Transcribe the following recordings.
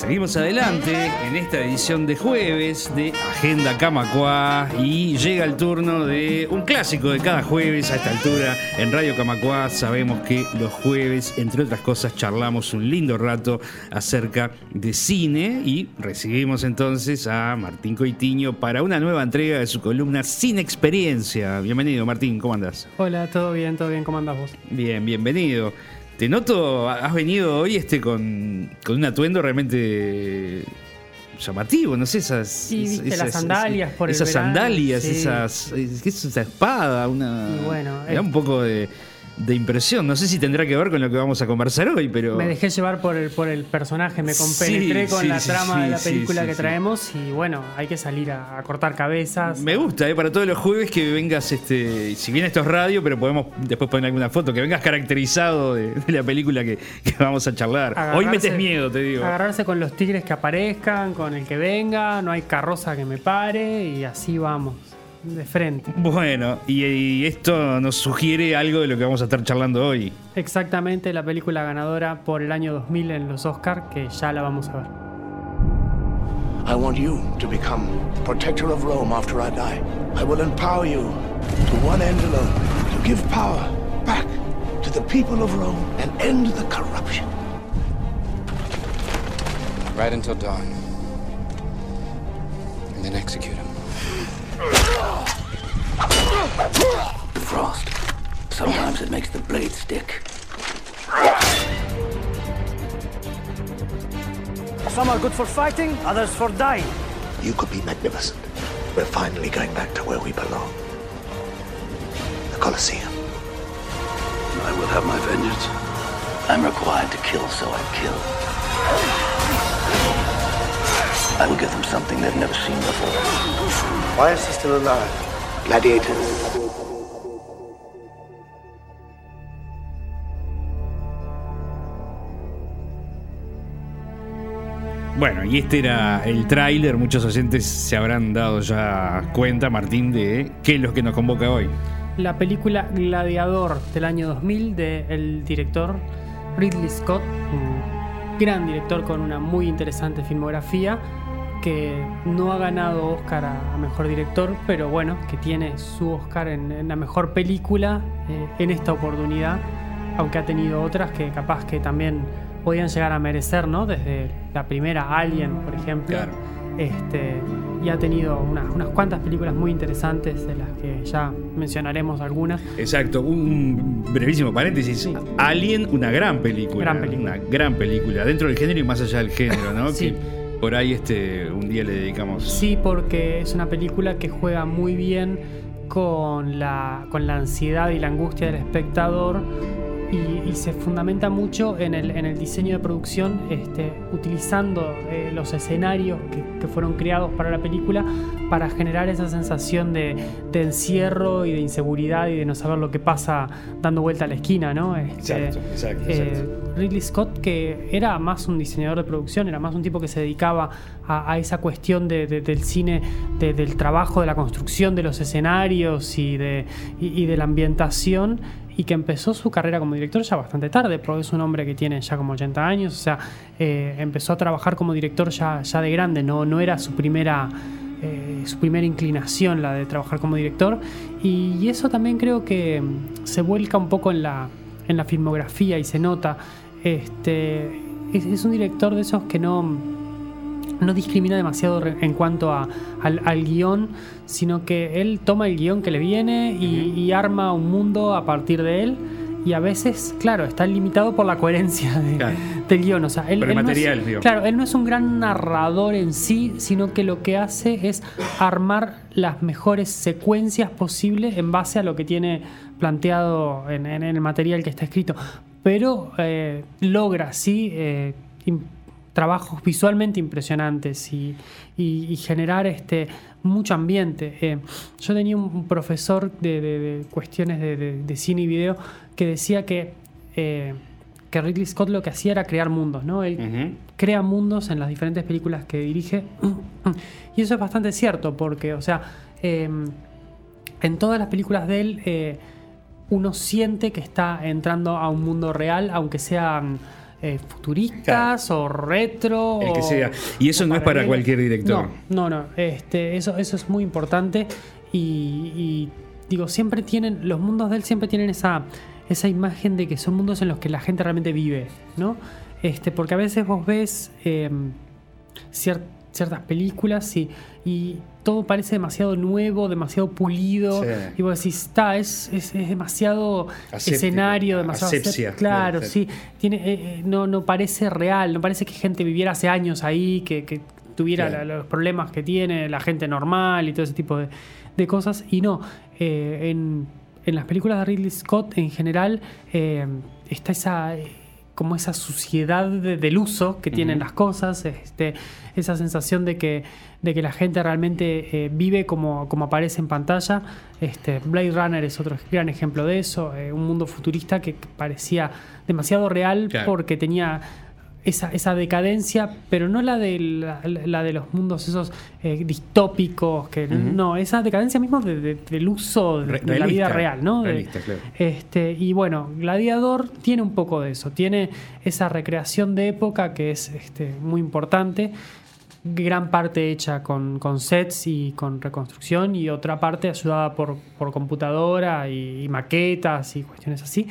Seguimos adelante en esta edición de jueves de Agenda Camacuá y llega el turno de un clásico de cada jueves a esta altura en Radio Camacuá. Sabemos que los jueves, entre otras cosas, charlamos un lindo rato acerca de cine y recibimos entonces a Martín Coitiño para una nueva entrega de su columna Sin Experiencia. Bienvenido Martín, ¿cómo andás? Hola, todo bien, todo bien, ¿cómo andás vos? Bien, bienvenido. Te noto, has venido hoy este con, con un atuendo realmente llamativo, no sé, esas. Sí, viste, las sandalias por el Esas verano, sandalias, sí. esas. ¿Qué es esa espada? Una. Y bueno, es- un poco de, de impresión. No sé si tendrá que ver con lo que vamos a conversar hoy, pero. Me dejé llevar por el, por el personaje, me Sí, compenetré con sí, la sí, trama de la película que traemos y bueno, hay que salir a, a cortar cabezas. Me gusta, ¿eh? para todos los jueves que vengas, este, si bien esto es radio, pero podemos después poner alguna foto, que vengas caracterizado de, de la película que, que vamos a charlar. Hoy Agarrarse- metes miedo, te digo. Agarrarse con los tigres que aparezcan, con el que venga, no hay carroza que me pare y así vamos, de frente. Bueno, y, y esto nos sugiere algo de lo que vamos a estar charlando hoy. Exactamente la película ganadora por el año 2000 en los Oscars, que ya la vamos a ver. I want you to become protector of Rome after I die. I will empower you to one end alone, to give power back to the people of Rome and end the corruption. Right until dawn. And then execute him. The frost. Sometimes it makes the blade stick. Some are good for fighting, others for dying. You could be magnificent. We're finally going back to where we belong. The Colosseum. I will have my vengeance. I'm required to kill, so I kill. I will give them something they've never seen before. Why is he still alive? Gladiators. Bueno, y este era el tráiler. Muchos oyentes se habrán dado ya cuenta, Martín, de qué es lo que nos convoca hoy. La película Gladiador del año 2000 del director Ridley Scott, un gran director con una muy interesante filmografía que no ha ganado Oscar a, a mejor director, pero bueno, que tiene su Oscar en, en la mejor película eh, en esta oportunidad, aunque ha tenido otras que capaz que también podían llegar a merecer, ¿no? Desde la primera Alien, por ejemplo. Claro. Este, y ha tenido unas, unas cuantas películas muy interesantes de las que ya mencionaremos algunas. Exacto, un brevísimo paréntesis. Sí. Alien, una gran película. Gran película. Una gran película, dentro del género y más allá del género, ¿no? Sí. Que por ahí este, un día le dedicamos. Sí, porque es una película que juega muy bien con la, con la ansiedad y la angustia del espectador y, y se fundamenta mucho en el, en el diseño de producción, este, utilizando eh, los escenarios que, que fueron creados para la película para generar esa sensación de, de encierro y de inseguridad y de no saber lo que pasa dando vuelta a la esquina, ¿no? Este, Exacto, exacto, eh, exacto. Ridley Scott, que era más un diseñador de producción, era más un tipo que se dedicaba a, a esa cuestión de- de- del cine, de- del trabajo, de la construcción de los escenarios y de, y, y de la ambientación, y que empezó su carrera como director ya bastante tarde, porque es un hombre que tiene ya como 80 años, o sea, eh, empezó a trabajar como director ya, ya de grande, no, no era su primera eh, su primera inclinación, la de trabajar como director. Y, eso también creo que mm, se vuelca un poco en la, en la filmografía y se nota. Este, es, es un director de esos que no, no discrimina demasiado en cuanto a- al, al guion, sino que él toma el guion que le viene y, y arma un mundo a partir de él. Y a veces, claro, está limitado por la coherencia de- Claro. del guion. O sea, él, él no es- material, digo. claro, él no es un gran narrador en sí, sino que lo que hace es armar las mejores secuencias posibles en base a lo que tiene planteado en, en el material que está escrito. Pero eh, logra, sí, eh, trabajos visualmente impresionantes y, y- y generar este mucho ambiente. Eh, yo tenía un profesor de, de- de cuestiones de, cine y video que decía que, eh, que Ridley Scott lo que hacía era crear mundos, ¿no? Él crea mundos en las diferentes películas que dirige. Y eso es bastante cierto, porque, o sea, eh, en todas las películas de él, eh, uno siente que está entrando a un mundo real, aunque sean eh, futuristas o retro. El que sea. Y eso no es para cualquier director. No, no, no. Este, eso, eso es muy importante. Y, y, digo, siempre tienen, los mundos de él siempre tienen esa, esa imagen de que son mundos en los que la gente realmente vive, ¿no? Este, porque a veces vos ves eh, cier- ciertas películas y, y todo parece demasiado nuevo, demasiado pulido. Sí. Y vos decís, está, es, es, es demasiado Aséptico, escenario, demasiado asepsia. asep- Claro, Sí. Tiene, eh, eh, no, no parece real, no parece que gente viviera hace años ahí, que, que tuviera la- los problemas que tiene la gente normal y todo ese tipo de, de cosas. Y no, eh, en, en las películas de Ridley Scott en general eh, está esa... como esa suciedad de- del uso que tienen las cosas, este, esa sensación de que, de que la gente realmente eh, vive como, como aparece en pantalla. Este, Blade Runner es otro gran ejemplo de eso, eh, un mundo futurista que parecía demasiado real Claro. porque tenía esa, esa decadencia, pero no la de, la, la de los mundos esos eh, distópicos, que no, esa decadencia mismo de- de- del uso de, la vida real, ¿no? Realista, claro. este, y bueno, Gladiador tiene un poco de eso, tiene esa recreación de época que es este, muy importante, gran parte hecha con, con sets y con reconstrucción y otra parte ayudada por, por computadora y, y maquetas y cuestiones así,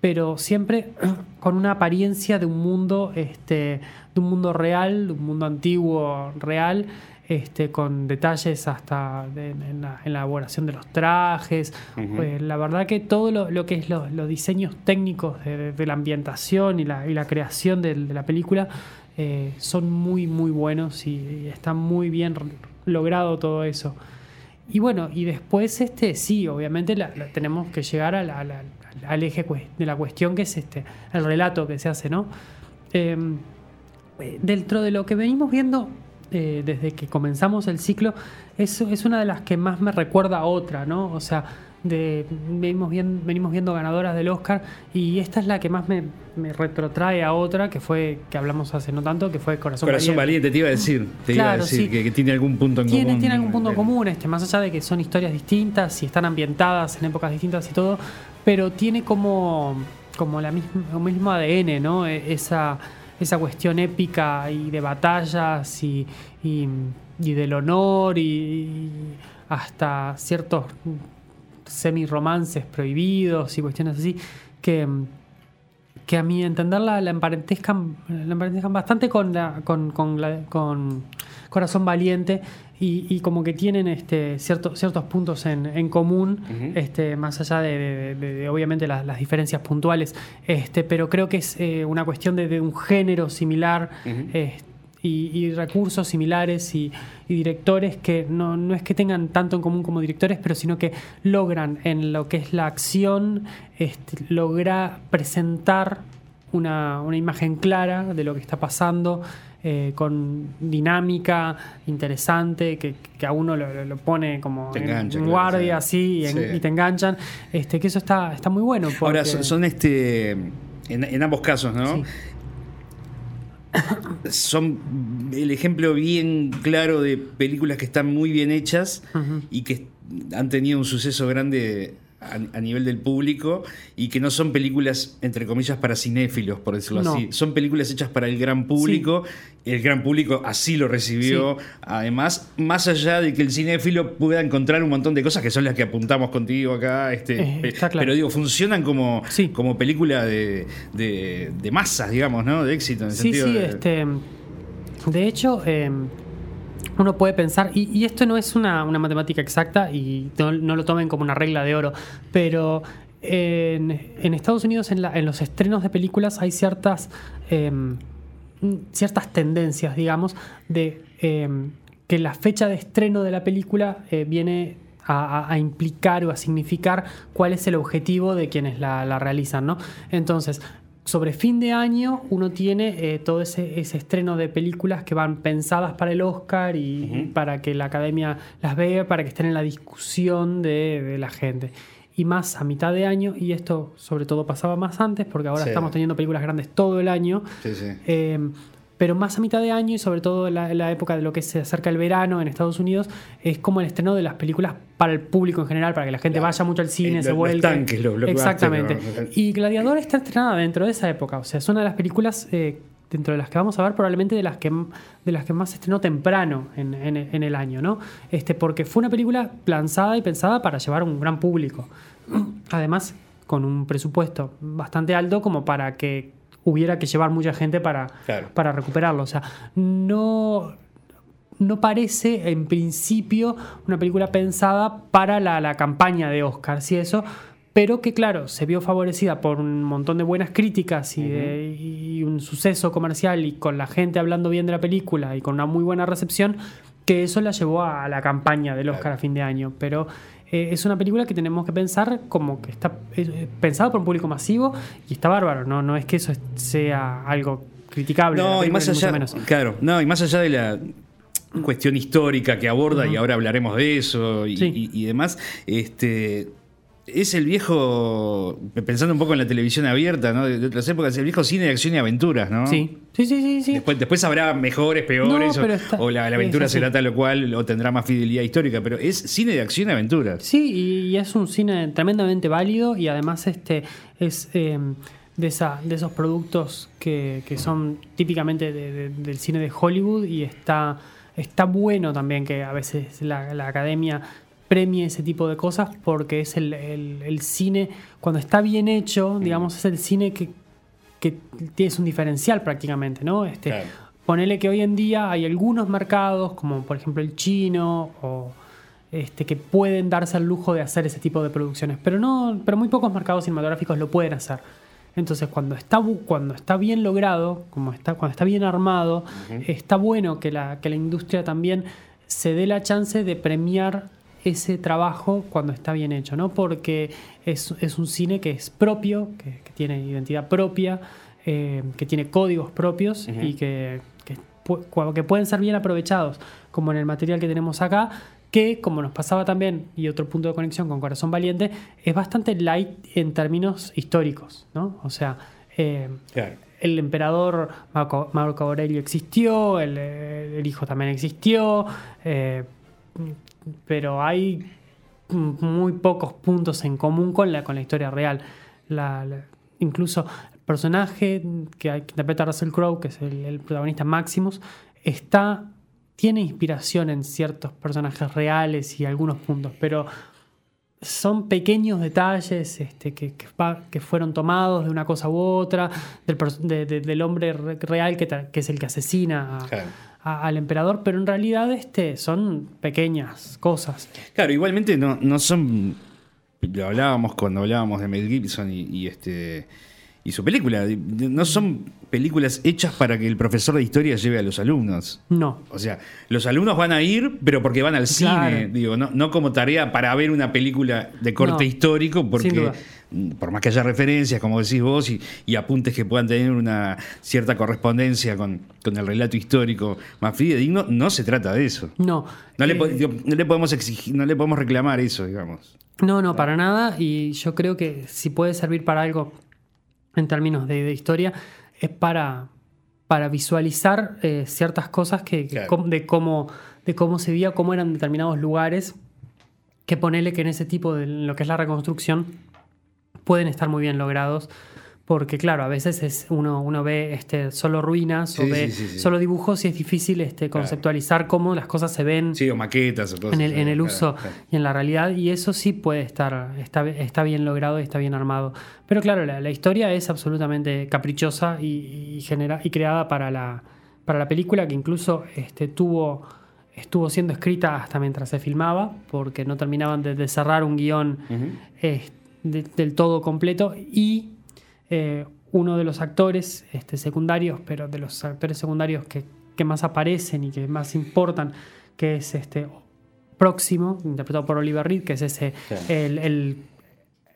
pero siempre con una apariencia de un mundo, este, de un mundo real, de un mundo antiguo real, este, con detalles hasta de- en, la, en la elaboración de los trajes. Pues, la verdad que todo lo, lo que es lo- los diseños técnicos de, de- de la ambientación y la, y la creación de, la película eh, son muy, muy buenos y, y está muy bien logrado todo eso. Y bueno, y después este sí, obviamente la- tenemos que llegar a la- al eje de la cuestión que es este, el relato que se hace, ¿no? Em, eh, dentro de lo que venimos viendo eh, desde que comenzamos el ciclo, es, es una de las que más me recuerda a otra, ¿no? O sea, de, venimos, viendo, venimos viendo ganadoras del Oscar y esta es la que más me, me retrotrae a otra, que fue, que hablamos hace no tanto, que fue Corazón, Corazón valiente, te iba a decir. Te iba a Claro, decir sí. que, que tiene algún punto en tiene, común. tiene algún punto en común, este, más allá de que son historias distintas y están ambientadas en épocas distintas y todo, pero tiene como, como la misma, el mismo ADN, ¿no? E- Esa, esa cuestión épica y de batallas y, y, y del honor y, y hasta ciertos semi-romances prohibidos y cuestiones así que, que a mi entender la, la emparentescan, la emparentescan bastante con, la, con, con, la- con Corazón Valiente y, y como que tienen este, ciertos ciertos puntos en, en común, este, más allá de, de- de- de, obviamente las, las diferencias puntuales, este, pero creo que es eh, una cuestión de, de un género similar. este, y, y recursos similares y, y directores que no, no es que tengan tanto en común como directores, pero sino que logran en lo que es la acción, este, logra presentar una, una imagen clara de lo que está pasando, eh, con dinámica interesante, que, que a uno lo, pone como Te en- engancha, en claro, guardia sí. así y, en- Sí. y te enganchan, este, que eso está, está muy bueno. Ahora, son este. En, en ambos casos, ¿no? Sí. Son el ejemplo bien claro de películas que están muy bien hechas y que han tenido un suceso grande a, a nivel del público y que no son películas, entre comillas, para cinéfilos, por decirlo No. así. Son películas hechas para el gran público. El gran público así lo recibió. Además, más allá de que el cinéfilo pueda encontrar un montón de cosas que son las que apuntamos contigo acá. Este, Eh, está claro. Pero digo, funcionan como, Sí. como película de, de, de masas, digamos, ¿no? De éxito. En el Sí, sentido sí, de- este. De hecho, eh, uno puede pensar, y, y esto no es una, una matemática exacta y no, no lo tomen como una regla de oro, pero en, en Estados Unidos, en, la- en los estrenos de películas, hay ciertas, eh, ciertas tendencias, digamos, de eh, que la fecha de estreno de la película eh, viene a, implicar o a significar cuál es el objetivo de quienes la, la realizan, ¿no? Entonces, sobre fin de año uno tiene eh, todo ese, ese estreno de películas que van pensadas para el Oscar y, para que la academia las vea, para que estén en la discusión de, de la gente. Y más a mitad de año, y esto sobre todo pasaba más antes, porque ahora Sí. estamos teniendo películas grandes todo el año, Sí, sí. eh, pero más a mitad de año y sobre todo en la, en la época de lo que se acerca el verano en Estados Unidos, es como el estreno de las películas para el público en general, para que la gente vaya mucho al cine, Eh, se los- los vuelque. tanques, los Exactamente. Y Gladiador está estrenada dentro de esa época, o sea, es una de las películas eh, dentro de las que vamos a ver probablemente de las que, de las que más se estrenó temprano en, en- en el año, ¿no? Este, porque fue una película lanzada y pensada para llevar a un gran público. Además, con un presupuesto bastante alto como para que hubiera que llevar mucha gente para, Claro. para recuperarlo. O sea, no, no parece en principio una película pensada para la, la campaña de Oscars y eso, pero que claro, se vio favorecida por un montón de buenas críticas y, de- y un suceso comercial y con la gente hablando bien de la película y con una muy buena recepción, que eso la llevó a la campaña del Oscar a fin de año. Pero eh, es una película que tenemos que pensar como que está eh, pensada por un público masivo y está bárbaro, ¿no? No es que eso sea algo criticable. No, y más allá, menos. claro, no, y más allá de la cuestión histórica que aborda, y ahora hablaremos de eso y, Sí. y- y demás, este es el viejo, pensando un poco en la televisión abierta, ¿no? De, otras épocas, el viejo cine de acción y aventuras, ¿no? Sí, sí, sí, sí. sí. Después, después habrá mejores, peores, No, o- pero está- o, la, la aventura es será tal o cual, o tendrá más fidelidad histórica, pero es cine de acción y aventuras. Sí, y, y es un cine tremendamente válido y además este es eh, de, esa, de esos productos que, que son típicamente de- de- del cine de Hollywood y está, está bueno también que a veces la, la academia premie ese tipo de cosas porque es el, el- el cine, cuando está bien hecho, digamos, es el cine que, que tienes un diferencial prácticamente, ¿no? Este, Claro. Ponele que hoy en día hay algunos mercados, como por ejemplo el chino, o este, que pueden darse el lujo de hacer ese tipo de producciones. Pero no, pero muy pocos mercados cinematográficos lo pueden hacer. Entonces, cuando está, cuando está bien logrado, como está, cuando está bien armado, está bueno que la, que la industria también se dé la chance de premiar ese trabajo cuando está bien hecho, ¿no? Porque es, es un cine que es propio, que, que tiene identidad propia, eh, que tiene códigos propios y que, que pueden ser bien aprovechados, como en el material que tenemos acá, que como nos pasaba también, y otro punto de conexión con Corazón Valiente, es bastante light en términos históricos, ¿no? O sea, eh, Claro. el emperador Marco, Marco Aurelio existió, el, el hijo también existió, eh, pero hay muy pocos puntos en común con la, con la historia real. Incluso el personaje que, interpreta Russell Crowe, que es el, protagonista Maximus, está, tiene inspiración en ciertos personajes reales y algunos puntos, pero son pequeños detalles este, que, fueron tomados de una cosa u otra, del, del hombre re- real que, es el que asesina a-. a- al emperador, pero en realidad este, son pequeñas cosas. Claro, igualmente no, no son. Lo hablábamos cuando hablábamos de Mel Gibson y, y este y su película. No son películas hechas para que el profesor de historia lleve a los alumnos. No. O sea, los alumnos van a ir, pero porque van al Claro. cine, digo, no, no como tarea para ver una película de corte No, histórico, porque por más que haya referencias, como decís vos, y, y apuntes que puedan tener una cierta correspondencia con, con el relato histórico más fidedigno, no se trata de eso. No. No le, Eh, no le podemos exigir, no le podemos reclamar eso, digamos. No, no, para nada. Y yo creo que si puede servir para algo en términos de, de historia, es para, para visualizar eh, ciertas cosas que, Claro. de, cómo, de cómo se veía, cómo eran determinados lugares, que ponele que en ese tipo de lo que es la reconstrucción pueden estar muy bien logrados. Porque claro, a veces es uno, uno ve este, solo ruinas o ve sí, sí, sí. solo dibujos y es difícil este, conceptualizar cómo las cosas se ven Sí, o maquetas o cosas. en el, en el claro, uso claro. y en la realidad, y eso sí puede estar, está, está bien logrado y está bien armado. Pero claro, la, la historia es absolutamente caprichosa y, y genera, y creada para la, para la película, que incluso este, tuvo, estuvo siendo escrita hasta mientras se filmaba, porque no terminaban de, de cerrar un guion de- del todo completo, y eh, uno de los actores este, secundarios, pero de los actores secundarios que, que más aparecen y que más importan, que es este próximo, interpretado por Oliver Reed, que es ese el, el-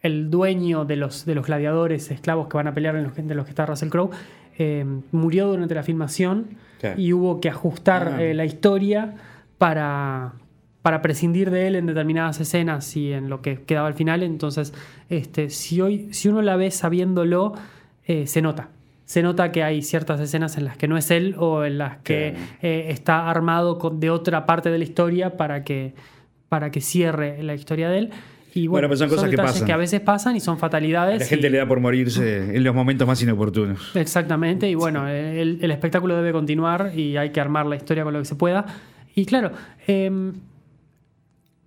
el dueño de los, de los gladiadores esclavos que van a pelear en los, de los que está Russell Crowe, eh, murió durante la filmación y hubo que ajustar Ah. eh, la historia para, para prescindir de él en determinadas escenas y en lo que quedaba al final. Entonces, este, si, hoy, si uno la ve sabiéndolo, eh, se nota. se nota que hay ciertas escenas en las que no es él o en las que eh, está armado con, de otra parte de la historia para que, para que cierre la historia de él. Y Bueno, bueno, pero son cosas que pasan. que a veces pasan y son fatalidades. La gente y- le da por morirse en los momentos más inoportunos. Exactamente, y bueno, el, el espectáculo debe continuar y hay que armar la historia con lo que se pueda. Y claro, em,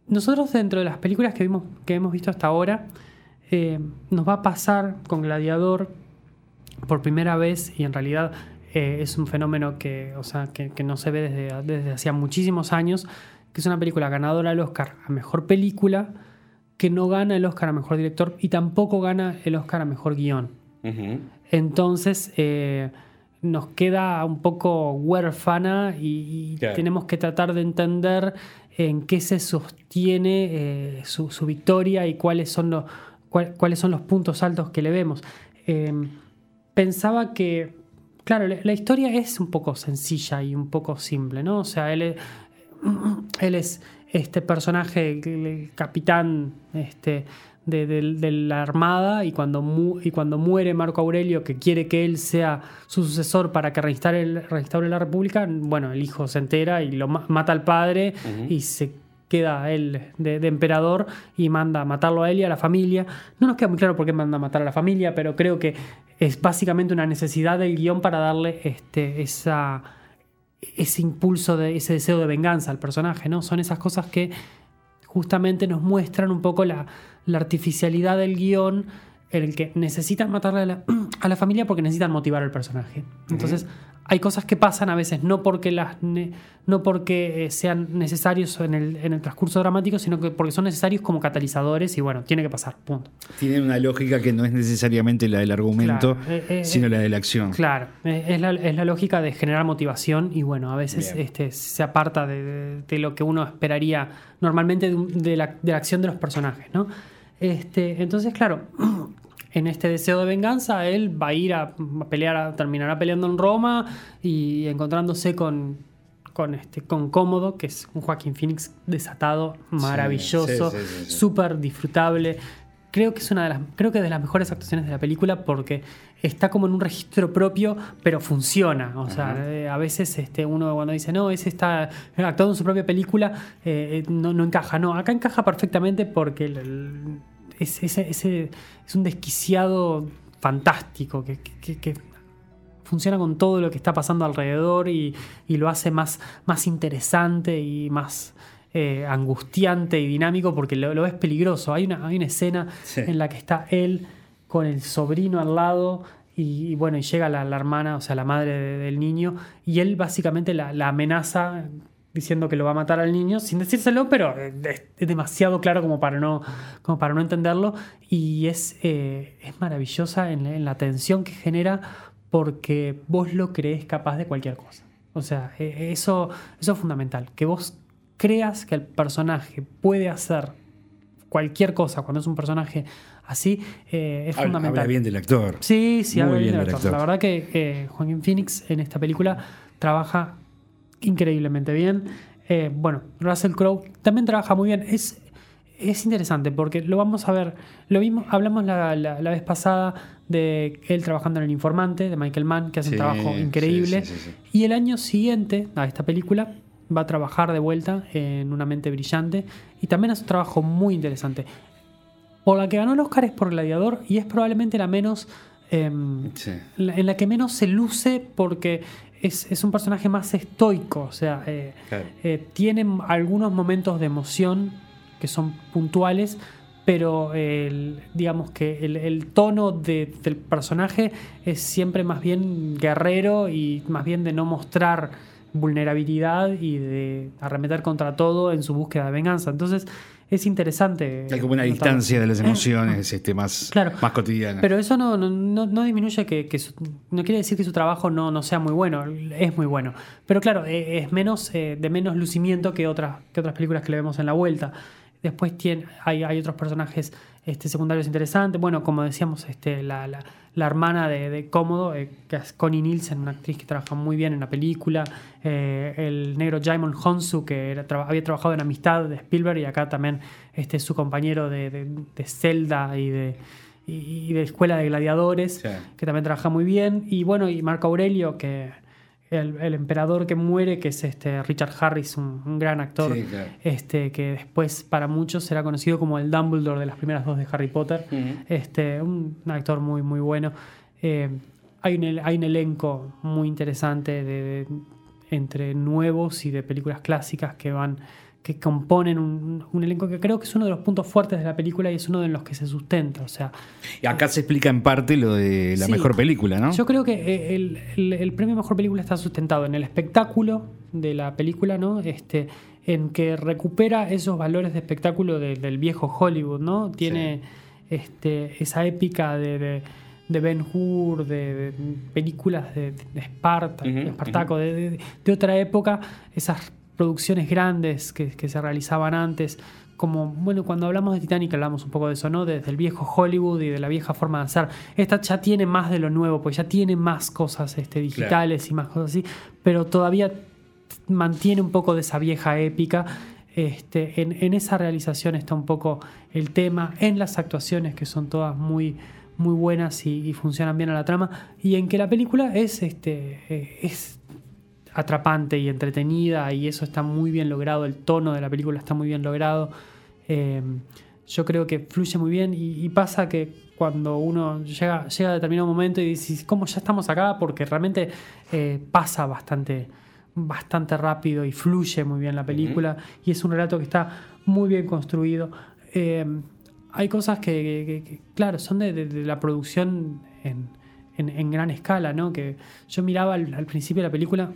nosotros dentro de las películas que, vimos, que hemos visto hasta ahora, em, nos va a pasar con Gladiador por primera vez y en realidad eh, es un fenómeno que, o sea, que, que no se ve desde, desde hacía muchísimos años, que es una película ganadora al Oscar a Mejor Película, que no gana el Oscar a Mejor Director y tampoco gana el Oscar a Mejor Guión. Entonces eh, nos queda un poco huérfana y, y Claro. tenemos que tratar de entender en qué se sostiene eh, su, victoria y cuáles son, los, cuál- cuáles son los puntos altos que le vemos. Eh, pensaba que, claro, la, historia es un poco sencilla y un poco simple, ¿no? O sea, él es, él es este personaje, el capitán este, de, de- de la Armada, y cuando, mu- y cuando muere Marco Aurelio, que quiere que él sea su sucesor para que reinstaure, el- reinstaure la República, bueno, el hijo se entera y lo ma- mata al padre y se queda él de, de emperador y manda a matarlo a él y a la familia. No nos queda muy claro por qué manda a matar a la familia, pero creo que es básicamente una necesidad del guion para darle este, esa, ese impulso, de, ese deseo de venganza al personaje, ¿no? Son esas cosas que justamente nos muestran un poco la, la artificialidad del guion en el que necesitan matarle a la, a la familia porque necesitan motivar al personaje. Entonces, hay cosas que pasan a veces no porque, las ne- no porque eh, sean necesarios en el, en el transcurso dramático, sino que porque son necesarios como catalizadores y bueno, tiene que pasar, punto. Tienen una lógica que no es necesariamente la del argumento, Claro, eh, eh, sino la de la acción. Claro, es la, es la lógica de generar motivación y bueno, a veces Bien. este, se aparta de, de- de lo que uno esperaría normalmente de, de la, de la acción de los personajes, ¿no? Este, entonces, claro, en este deseo de venganza, él va a ir a, pelear, a- terminará peleando en Roma y encontrándose con, con, este, con Cómodo, que es un Joaquín Phoenix desatado, maravilloso, sí, sí, sí. súper disfrutable. Creo que es una de las, creo que de las mejores actuaciones de la película porque está como en un registro propio, pero funciona. O sea, eh, a veces este, uno cuando dice, no, ese está actuando en su propia película, eh, eh, no, no encaja. No, acá encaja perfectamente porque el- el- es, ese- ese- es un desquiciado fantástico que, que- que funciona con todo lo que está pasando alrededor y, y lo hace más, más interesante y más eh, angustiante y dinámico porque lo, lo ves peligroso. Hay una, hay una escena Sí. en la que está él con el sobrino al lado y, y bueno, y llega la, la hermana, o sea, la madre de- del niño, y él básicamente la, la amenaza diciendo que lo va a matar al niño, sin decírselo, pero es, es demasiado claro como para no, como para no entenderlo, y es, eh, es maravillosa en, la- en la tensión que genera porque vos lo crees capaz de cualquier cosa. O sea, eh, eso, eso es fundamental, que vos creas que el personaje puede hacer cualquier cosa cuando es un personaje así, eh, es Habla, fundamental. habla bien del actor. Sí, sí, Muy habla bien del actor. actor. La verdad que eh, Joaquín Phoenix en esta película trabaja increíblemente bien. Eh, bueno, Russell Crowe también trabaja muy bien. Es, es interesante porque lo vamos a ver. Lo vimos, hablamos la, la- la vez pasada de él trabajando en El Informante, de Michael Mann, que hace Sí, un trabajo increíble. sí, sí, sí. Y el año siguiente a esta película va a trabajar de vuelta en Una mente brillante y también hace un trabajo muy interesante. Por la que ganó el Oscar es por Gladiador y es probablemente la menos. em, Sí. la- en la que menos se luce porque es, es un personaje más estoico. O sea, eh, Claro. eh, tiene algunos momentos de emoción que son puntuales, pero el- digamos que el, el tono de- del personaje es siempre más bien guerrero y más bien de no mostrar vulnerabilidad y de arremeter contra todo en su búsqueda de venganza. Entonces es interesante. Hay como una distancia de las emociones este, más, Claro. más cotidiana. Pero eso no, no, no- no disminuye que, que su- no quiere decir que su trabajo no, no sea muy bueno, es muy bueno. Pero claro, eh, es menos eh, de menos lucimiento que otras, que otras películas que le vemos en la vuelta. Después tiene, hay, hay otros personajes este, secundarios interesantes. Bueno, como decíamos, este, la, la- la hermana de, de Cómodo, eh, que es Connie Nielsen, una actriz que trabaja muy bien en la película. Eh, el negro Jaimon Honsu, que era- había trabajado en Amistad de Spielberg y acá también este, es su compañero de, de, de Zelda y de, y, y de Escuela de Gladiadores, Sí. que también trabaja muy bien. Y bueno, y Marco Aurelio, que el, el emperador que muere, que es este Richard Harris, un, un gran actor, Sí, claro. este, que después para muchos será conocido como el Dumbledore de las primeras dos de Harry Potter. este, un, un actor muy, muy bueno. Eh, hay, un, el- hay un elenco muy interesante de, de- entre nuevos y de películas clásicas que van que componen un, un elenco que creo que es uno de los puntos fuertes de la película y es uno de los que se sustenta. O sea, Y acá se explica en parte lo de la Sí. mejor película, ¿no? yo creo que eh, el, el- el premio Mejor Película está sustentado en el espectáculo de la película, ¿no? Este, en que recupera esos valores de espectáculo de- del viejo Hollywood, ¿no? Tiene este, esa épica de, de- de Ben Hur, de, de películas de, de Esparta, de Espartaco, de, de- de otra época, esas producciones grandes que, se realizaban antes. Como, bueno, cuando hablamos de Titanic hablamos un poco de eso, ¿no? Desde el viejo Hollywood y de la vieja forma de hacer. Esta ya tiene más de lo nuevo, pues ya tiene más cosas este, digitales y más cosas así, pero todavía mantiene un poco de esa vieja épica. Este, en, en esa realización está un poco el tema, en las actuaciones que son todas muy, muy buenas y, y funcionan bien a la trama, y en que la película es, este, eh, es atrapante y entretenida y eso está muy bien logrado, el tono de la película está muy bien logrado. Eh, yo creo que fluye muy bien y, y pasa que cuando uno llega, llega a determinado momento y dice, ¿cómo ya estamos acá? Porque realmente eh, pasa bastante, bastante rápido y fluye muy bien la película y es un relato que está muy bien construido. Eh, hay cosas que, que- que- que, claro, son de, de- de la producción en, en- en gran escala, ¿no? Que yo miraba al, al principio de la película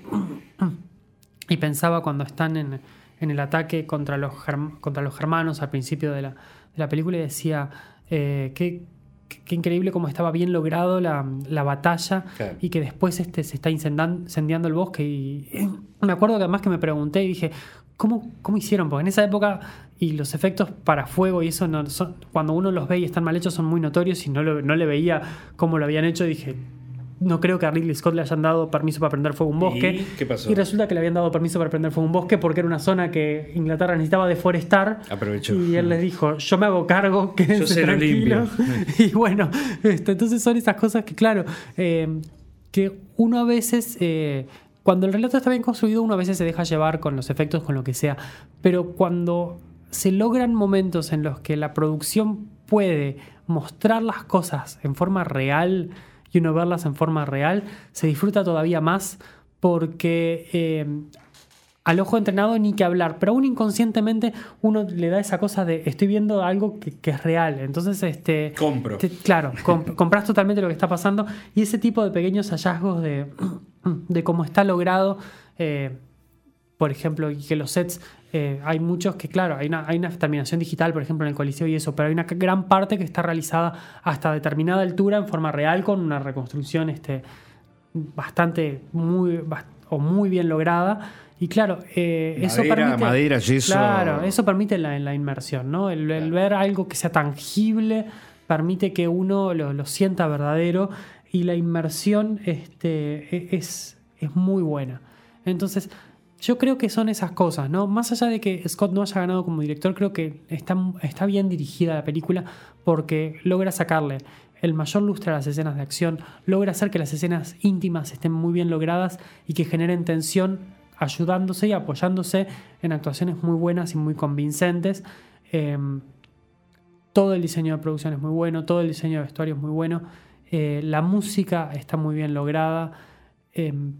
y pensaba cuando están en, en el ataque contra los, contra los germanos al principio de la, de la película y decía, eh, qué, qué- increíble cómo estaba bien logrado la, la batalla Claro. y que después este, se está incendiando el bosque. Y me acuerdo que además que me pregunté y dije, ¿cómo, cómo hicieron? Porque en esa época y los efectos para fuego y eso, no, son- cuando uno los ve y están mal hechos, son muy notorios y no, lo- no le veía cómo lo habían hecho. Y dije, no creo que a Ridley Scott le hayan dado permiso para prender fuego a un bosque. ¿Y qué pasó? Y resulta que le habían dado permiso para prender fuego a un bosque porque era una zona que Inglaterra necesitaba deforestar. Aprovechó. Y él les dijo, yo me hago cargo, quédense se lo tranquilos. y bueno, este, entonces son esas cosas que, claro, eh, que uno a veces, eh, cuando el relato está bien construido, uno a veces se deja llevar con los efectos, con lo que sea. Pero cuando se logran momentos en los que la producción puede mostrar las cosas en forma real y uno verlas en forma real, se disfruta todavía más porque eh, al ojo entrenado ni que hablar, pero aún inconscientemente uno le da esa cosa de estoy viendo algo que, que es real. Entonces, este. Compro. te- claro, comp- compras totalmente lo que está pasando. Y ese tipo de pequeños hallazgos de, de cómo está logrado. eh, por ejemplo, que los sets, eh, hay muchos que, claro, hay una, hay una terminación digital, por ejemplo, en el Coliseo y eso, pero hay una gran parte que está realizada hasta determinada altura en forma real con una reconstrucción este, bastante muy, bast- o muy bien lograda. Y claro, eh, eso Madera, permite. madera, yeso. Claro, eso permite la, la inmersión, ¿no? El, el ver algo que sea tangible permite que uno lo, lo sienta verdadero y la inmersión este, e- es, es muy buena. Entonces, yo creo que son esas cosas, ¿no? Más allá de que Scott no haya ganado como director, creo que está, está bien dirigida la película porque logra sacarle el mayor lustre a las escenas de acción, logra hacer que las escenas íntimas estén muy bien logradas y que generen tensión ayudándose y apoyándose en actuaciones muy buenas y muy convincentes. Em, todo el diseño de producción es muy bueno, todo el diseño de vestuario es muy bueno, eh, la música está muy bien lograda, em,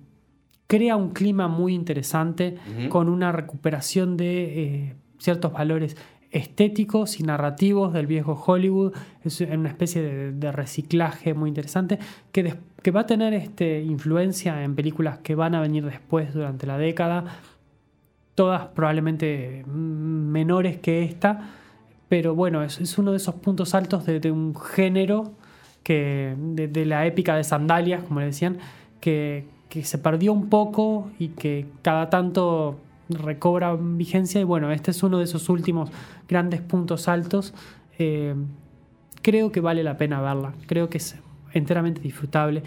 crea un clima muy interesante con una recuperación de eh, ciertos valores estéticos y narrativos del viejo Hollywood, es una especie de, de reciclaje muy interesante que, des- que va a tener este, influencia en películas que van a venir después durante la década, todas probablemente mm, menores que esta, pero bueno, es, es uno de esos puntos altos de, un género que de, de la épica de sandalias, como le decían, que, que se perdió un poco y que cada tanto recobra vigencia y bueno, este es uno de esos últimos grandes puntos altos. Eh, creo que vale la pena verla, creo que es enteramente disfrutable.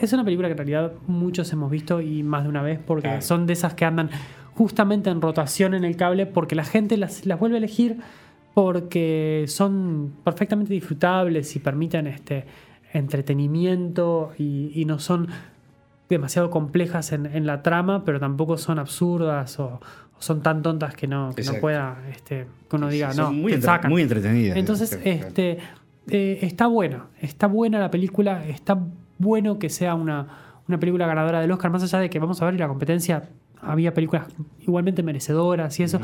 Es una película que en realidad muchos hemos visto y más de una vez porque Claro. son de esas que andan justamente en rotación en el cable porque la gente las, las vuelve a elegir porque son perfectamente disfrutables y permiten este entretenimiento y, y no son demasiado complejas en, en la trama, pero tampoco son absurdas o, o son tan tontas que no, que no pueda, este, que uno diga, Son no, muy, te entre- sacan. muy entretenidas. Entonces, Claro. Eh, está buena, está buena la película, está bueno que sea una, una película ganadora del Oscar, más allá de que vamos a ver y la competencia, había películas igualmente merecedoras y eso,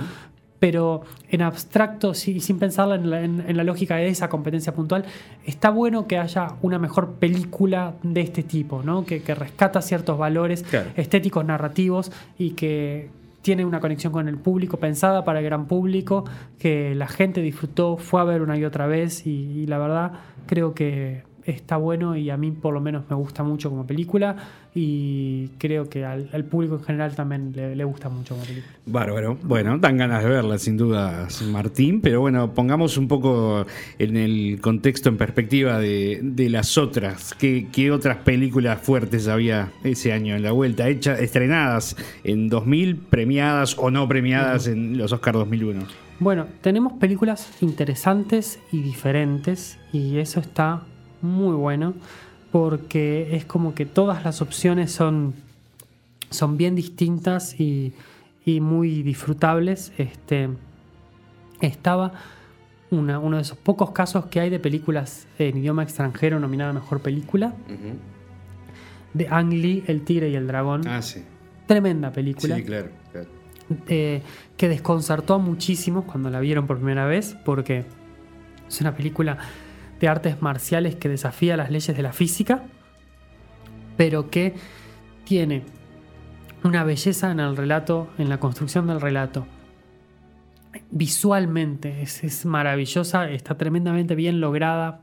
pero en abstracto, sí, sin pensarla en la, en- en la lógica de esa competencia puntual, está bueno que haya una mejor película de este tipo, ¿no? que, que rescata ciertos valores Claro. estéticos, narrativos y que tiene una conexión con el público, pensada para el gran público, que la gente disfrutó, fue a ver una y otra vez y, la verdad creo que está bueno y a mí por lo menos me gusta mucho como película y creo que al, al público en general también le, le gusta mucho como película. Bárbaro. Bueno, dan ganas de verla, sin duda, Martín. Pero bueno, pongamos un poco en el contexto, en perspectiva de, de las otras. ¿Qué, qué otras películas fuertes había ese año en la vuelta? Hechas, estrenadas en 2000, premiadas o no premiadas en los Oscar 2001. Bueno, tenemos películas interesantes y diferentes y eso está muy bueno porque es como que todas las opciones son, son bien distintas y, y muy disfrutables. Este, estaba una- uno de esos pocos casos que hay de películas en idioma extranjero nominada Mejor Película, de Ang Lee, El Tigre y el Dragón. Ah, sí. Tremenda película Sí, claro. claro. eh, que desconcertó a muchísimos cuando la vieron por primera vez, porque es una película de artes marciales que desafía las leyes de la física, pero que tiene una belleza en el relato, en la construcción del relato. Visualmente es, maravillosa, está tremendamente bien lograda,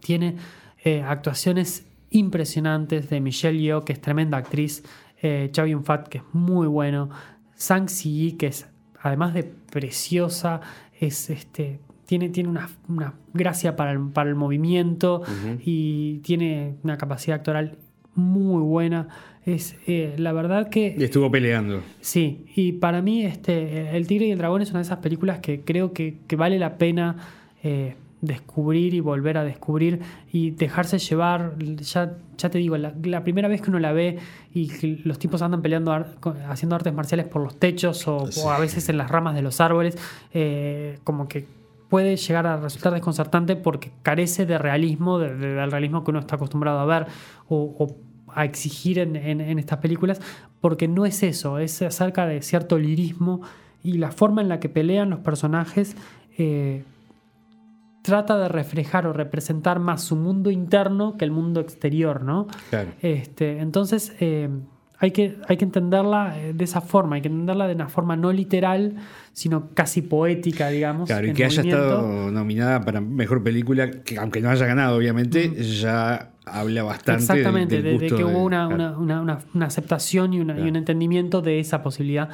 tiene eh, actuaciones impresionantes de Michelle Yeoh, que es tremenda actriz, eh, Chow Yun-fat, que es muy bueno, Sang Si-yi, que es además de preciosa, es este tiene, tiene una, una gracia para el, para el movimiento y tiene una capacidad actoral muy buena. Es eh, la verdad que Y estuvo peleando. Sí, y para mí este, El Tigre y el Dragón es una de esas películas que creo que, que vale la pena eh, descubrir y volver a descubrir y dejarse llevar. Ya, ya te digo, la, la primera vez que uno la ve y los tipos andan peleando, ar- haciendo artes marciales por los techos o, o a veces en las ramas de los árboles, eh, como que puede llegar a resultar desconcertante porque carece de realismo, de- de- del realismo que uno está acostumbrado a ver o, o a exigir en, en- en estas películas, porque no es eso, es acerca de cierto lirismo y la forma en la que pelean los personajes eh, trata de reflejar o representar más su mundo interno que el mundo exterior, ¿no? Claro. Este, entonces eh, hay, que, hay que entenderla eh, de esa forma, hay que entenderla de una forma no literal, sino casi poética, digamos. Claro, y que haya movimiento. estado nominada para mejor película, que aunque no haya ganado, obviamente, ya habla bastante del- Exactamente, del de, de gusto que de- hubo una, claro. una- una- aceptación y, un entendimiento de esa posibilidad.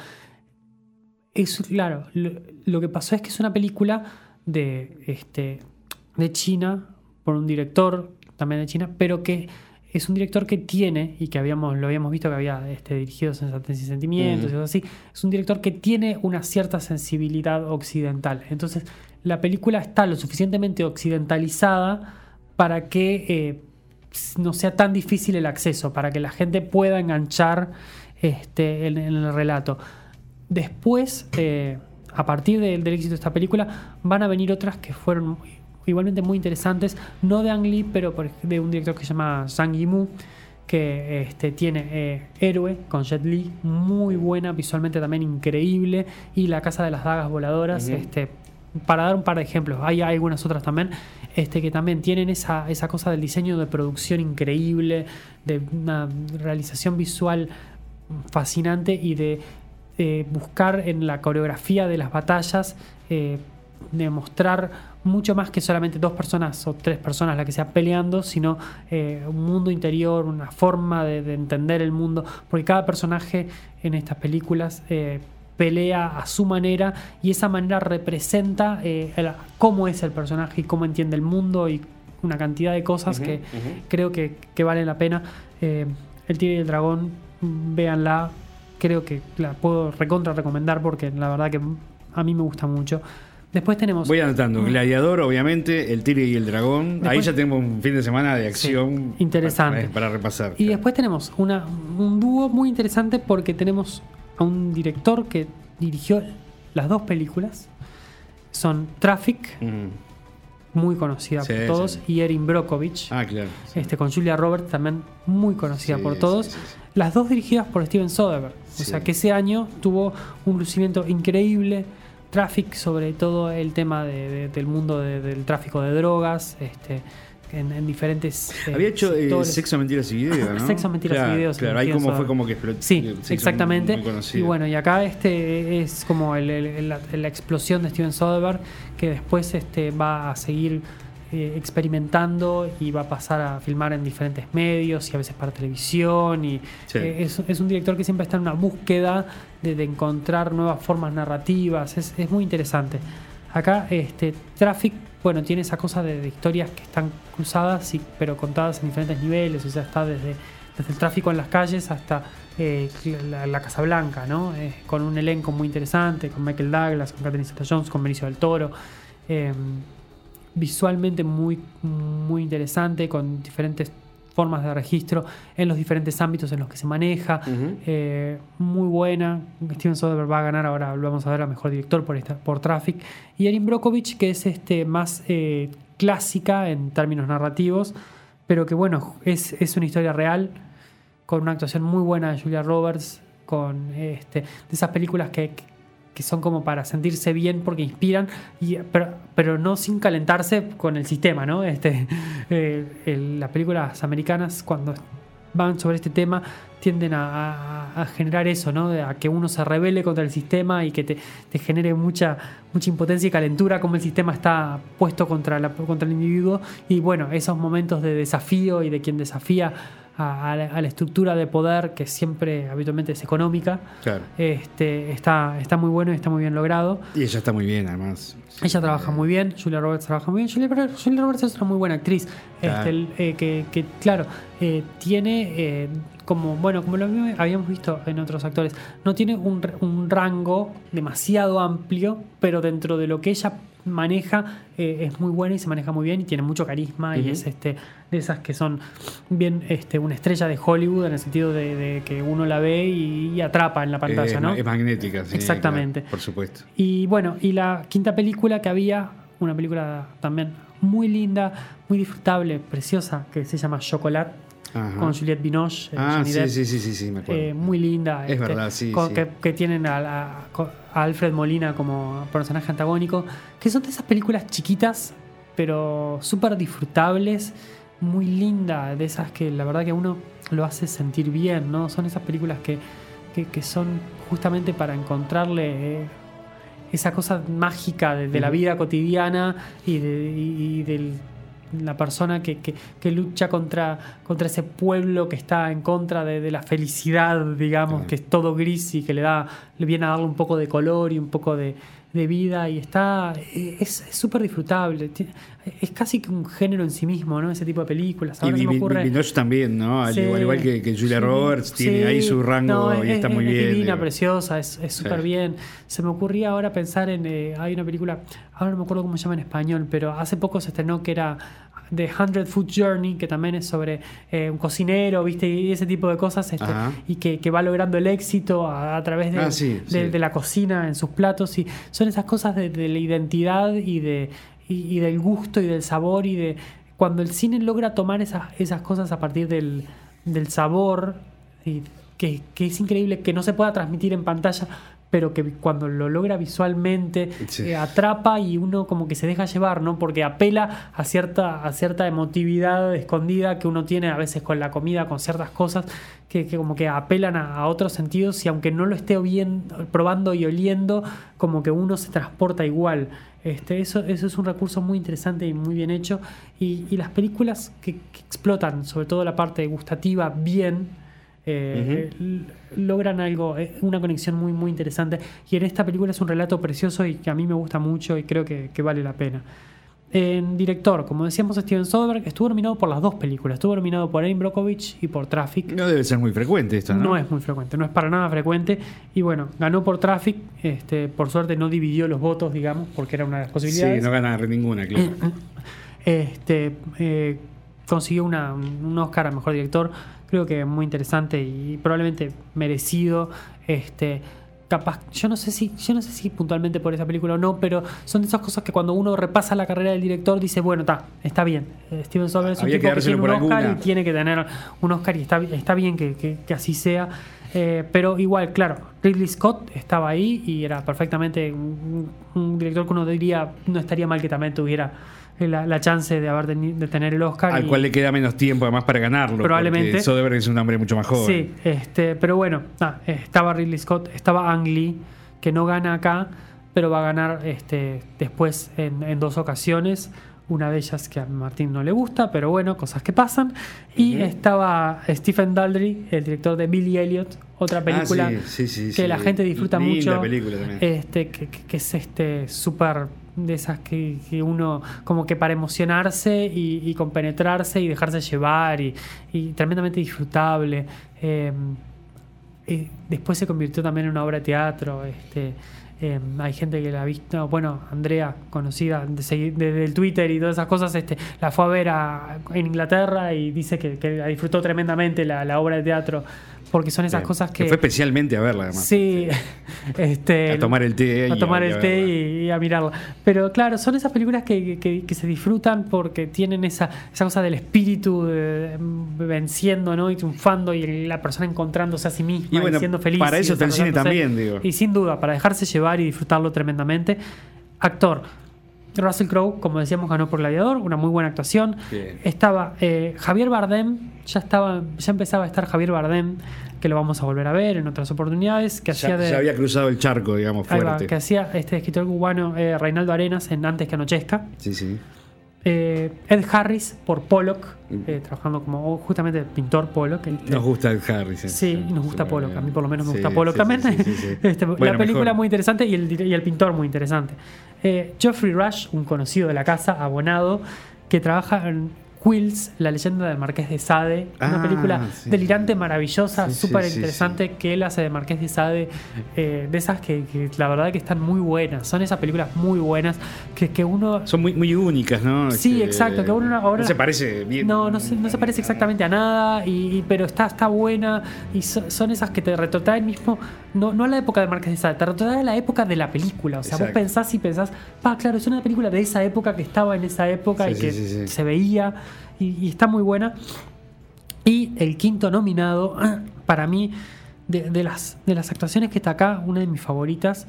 Es, claro, lo, lo que pasó es que es una película de, este, de China, por un director también de China, pero que es un director que tiene, y que habíamos, lo habíamos visto que había este, dirigido Sensatez y Sentimientos y cosas así, es un director que tiene una cierta sensibilidad occidental. Entonces, la película está lo suficientemente occidentalizada para que eh, no sea tan difícil el acceso, para que la gente pueda enganchar este, en, en el relato. Después, eh, a partir del, del éxito de esta película, van a venir otras que fueron igualmente muy interesantes, no de Ang Lee, pero de un director que se llama Zhang Yimou, que este, tiene eh, Héroe con Jet Li, muy buena, visualmente también increíble, y La Casa de las Dagas Voladoras, este, para dar un par de ejemplos, hay algunas otras también, este, que también tienen esa, esa cosa del diseño de producción increíble, de una realización visual fascinante y de eh, buscar en la coreografía de las batallas eh, demostrar mucho más que solamente dos personas o tres personas las que sea peleando, sino eh, un mundo interior, una forma de, de entender el mundo, porque cada personaje en estas películas eh, pelea a su manera y esa manera representa eh, el- cómo es el personaje y cómo entiende el mundo y una cantidad de cosas que creo que, que valen la pena. El Tigre y el Dragón, véanla, creo que la puedo recontra recomendar porque la verdad que a mí me gusta mucho. Después tenemos. Voy anotando. Gladiador, obviamente, El Tigre y el Dragón. Ahí ya tenemos un fin de semana de acción. Sí, interesante. Para, para repasar. Y después tenemos una, un dúo muy interesante porque tenemos a un director que dirigió las dos películas. Son Traffic, Mm. muy conocida Sí, por todos, sí. y Erin Brockovich, Ah, claro. este, con Julia Roberts también muy conocida por todos. Las dos dirigidas por Steven Soderbergh. O sea que ese año tuvo un lucimiento increíble. Traffic, sobre todo el tema de- de- del mundo de- del tráfico de drogas, este, en, en diferentes. eh, Había hecho eh. Sexo, Mentiras y Videos, ¿no? Sexo, Mentiras y Videos, Claro, ahí como fue como que explotó. Sí, se hizo exactamente. muy y bueno, y acá este es como el- el- la, la explosión de Steven Soderbergh, que después este, va a seguir eh, experimentando y va a pasar a filmar en diferentes medios y a veces para televisión. Y Sí. eh, es, es un director que siempre está en una búsqueda de, de encontrar nuevas formas narrativas. Es, es muy interesante. Acá, este, Traffic, bueno, tiene esa cosa de, de historias que están cruzadas, y, pero contadas en diferentes niveles. O sea, está desde, desde el tráfico en las calles hasta eh, la, la Casa Blanca, ¿no? Eh, con un elenco muy interesante, con Michael Douglas, con Catherine Zeta-Jones, con Benicio del Toro. Eh, visualmente muy, muy interesante, con diferentes formas de registro en los diferentes ámbitos en los que se maneja. Eh, muy buena. Steven Soderbergh va a ganar ahora, lo vamos a ver a mejor director por esta, por Traffic. Y Erin Brockovich, que es este más eh, clásica en términos narrativos, pero que bueno, es, es una historia real, con una actuación muy buena de Julia Roberts, con este, de esas películas que, que son como para sentirse bien porque inspiran, pero, pero no sin calentarse con el sistema, ¿no? Este, eh, las películas americanas cuando van sobre este tema tienden a, generar eso, ¿no? A que uno se rebele contra el sistema y que te, te genere mucha, mucha impotencia y calentura como el sistema está puesto contra, la, contra el individuo. Y bueno, esos momentos de desafío y de quien desafía a, a la, estructura de poder que siempre habitualmente es económica, Claro. este, está, está muy bueno y está muy bien logrado. Y ella está muy bien, además. Ella trabaja muy bien, Julia Roberts trabaja muy bien. Julia, Julia Roberts es una muy buena actriz. Claro. Este, el, eh, que, que, claro, eh, tiene eh, como, bueno, como lo habíamos visto en otros actores, no tiene un, un rango demasiado amplio, pero dentro de lo que ella maneja eh, es muy buena y se maneja muy bien y tiene mucho carisma y es este de esas que son bien este, una estrella de Hollywood en el sentido de, de que uno la ve y, y atrapa en la pantalla, Eh, ¿no? Es magnética, sí. Exactamente. claro, por supuesto. Y bueno, y la quinta película que había, una película también muy linda, muy disfrutable, preciosa, que se llama Chocolat, Ajá. con Juliette Binoche. eh, Ah, sí, sí, sí, sí, me acuerdo. Eh, muy linda. Es verdad, sí, con- sí. Que, que tienen a, la- a Alfred Molina como personaje antagónico, que son de esas películas chiquitas, pero súper disfrutables, muy linda, de esas que la verdad que uno lo hace sentir bien, ¿no? Son esas películas que, que, que son justamente para encontrarle eh, esa cosa mágica de, de la vida cotidiana y de, y- y del- la persona que, que- que lucha contra, contra ese pueblo que está en contra de, de la felicidad, digamos, que es todo gris y que le da, le viene a darle un poco de color y un poco de, de vida y está, es es súper disfrutable. Es casi que un género en sí mismo, ¿no? Ese tipo de películas. Y Ahora se me ocurre- también, ¿no? Al Sí, igual, igual que, que Julia sí, Roberts, tiene sí. ahí su rango No, y es- está es- muy es bien. divina, digo. preciosa, es es súper bien. Se me ocurría ahora pensar en. eh, hay una película, ahora no me acuerdo cómo se llama en español, pero hace poco se estrenó que era The Hundred Foot Journey, que también es sobre eh, un cocinero, ¿viste? Y ese tipo de cosas, este, y que, que va logrando el éxito a, a través de, Ah, sí, de- sí. de la cocina en sus platos. Y son esas cosas de, de la identidad y, de, y, y del gusto y del sabor y de. Cuando el cine logra tomar esas, esas cosas a partir del, del sabor, y que, que es increíble que no se pueda transmitir en pantalla, pero que cuando lo logra visualmente Sí. eh, atrapa y uno como que se deja llevar, ¿no? Porque apela a cierta, a cierta emotividad escondida que uno tiene a veces con la comida, con ciertas cosas que, que como que apelan a, a otros sentidos y aunque no lo esté probando y oliendo, como que uno se transporta igual. Este, eso, eso es un recurso muy interesante y muy bien hecho. Y, y las películas que, que explotan, sobre todo la parte gustativa, bien, eh, logran algo, eh, una conexión muy, muy interesante. Y en esta película es un relato precioso y que a mí me gusta mucho y creo que, que vale la pena. En director, como decíamos, Steven Soderbergh estuvo nominado por las dos películas. Estuvo nominado por Erin Brockovich y por Traffic. No debe ser muy frecuente esto, ¿no? No es muy frecuente, no es para nada frecuente. Y bueno, ganó por Traffic. Este, por suerte no dividió los votos, digamos, porque era una de las Sí, posibilidades. no gana ninguna, claro. Este, eh, consiguió una- un Oscar a mejor director, creo que muy interesante y probablemente merecido. Este, capaz, yo no sé si, yo no sé si puntualmente por esa película o no, pero son de esas cosas que cuando uno repasa la carrera del director dice, bueno, está, está bien. Eh, Steven Soderbergh es un tipo que tiene un Oscar alguna. y tiene que tener un Oscar y está, está bien que, que- que así sea. Eh, pero igual, claro, Ridley Scott estaba ahí y era perfectamente un, un director que uno diría no estaría mal que también tuviera la, la chance de haber teni- de tener el Oscar. Al y- cual le queda menos tiempo además para ganarlo. Probablemente. Soderbergh es un hombre mucho más joven. Sí, este, pero bueno, nada, estaba Ridley Scott, estaba Ang Lee, que no gana acá, pero va a ganar este, después en, en dos ocasiones. Una de ellas que a Martín no le gusta, pero bueno, cosas que pasan. Y estaba Stephen Daldry, el director de Billy Elliot, otra película Ah, sí, sí, sí, que la gente disfruta Linda mucho. película también. Este, que, que- que es este súper de esas que, que uno como que para emocionarse y, y compenetrarse y dejarse llevar y, y tremendamente disfrutable. Eh, después se convirtió también en una obra de teatro. Este, eh, hay gente que la ha visto, bueno, Andrea, conocida de segui- de- del Twitter y todas esas cosas, este, la fue a ver en Inglaterra y dice que, que disfrutó tremendamente la, la obra de teatro, porque son esas Bien. cosas que... fue especialmente a verla, además. Sí, este, A tomar el té y a tomar y el té y, y a mirarla. Pero claro, son esas películas que, que- que se disfrutan porque tienen esa, esa cosa del espíritu de- venciendo ¿no? y triunfando y la persona encontrándose a sí misma Y y, bueno, siendo feliz. para y eso está el cine también, digo. Y sin duda, para dejarse llevar y disfrutarlo tremendamente. Actor. Russell Crowe, como decíamos, ganó por Gladiador, una muy buena actuación. Bien. Estaba eh, Javier Bardem, ya estaba, ya empezaba a estar Javier Bardem, que lo vamos a volver a ver en otras oportunidades, que hacía Ya, de ya había cruzado el charco, digamos, va, fuerte. que hacía este escritor cubano eh, Reinaldo Arenas en Antes que anochezca. Sí, sí. Eh, Ed Harris por Pollock, eh, trabajando como justamente pintor Pollock. el- Nos gusta el Harris. eh. Sí, nos gusta Pollock. A mí por lo menos me Sí, gusta Pollock sí, también. sí. Este, Bueno, la película mejor. muy interesante y el, y el pintor muy interesante. Eh, Geoffrey Rush, un conocido de la casa, abonado, que trabaja en Quills, la leyenda del Marqués de Sade. una Ah, película sí. delirante, maravillosa, Sí, sí, súper sí, interesante, que él hace de Marqués de Sade. eh, de esas que, que la verdad que están muy buenas. Son esas películas muy buenas que, que uno Son muy, muy únicas, ¿no? Sí, Este, exacto, que uno ahora- No se parece bien. no, no se, no se parece exactamente a nada, y, y- pero está, está buena. Y so- son esas que te retrotraen mismo, no, no a la época de Marqués de Sade, te retrotraen a la época de la película. O sea, vos Exacto. pensás y pensás, pa, claro, es una película de esa época que estaba en esa época Sí, y sí, que sí, sí. se veía, y, y está muy buena. Y el quinto nominado, para mí, de, de las, de las actuaciones que está acá, una de mis favoritas.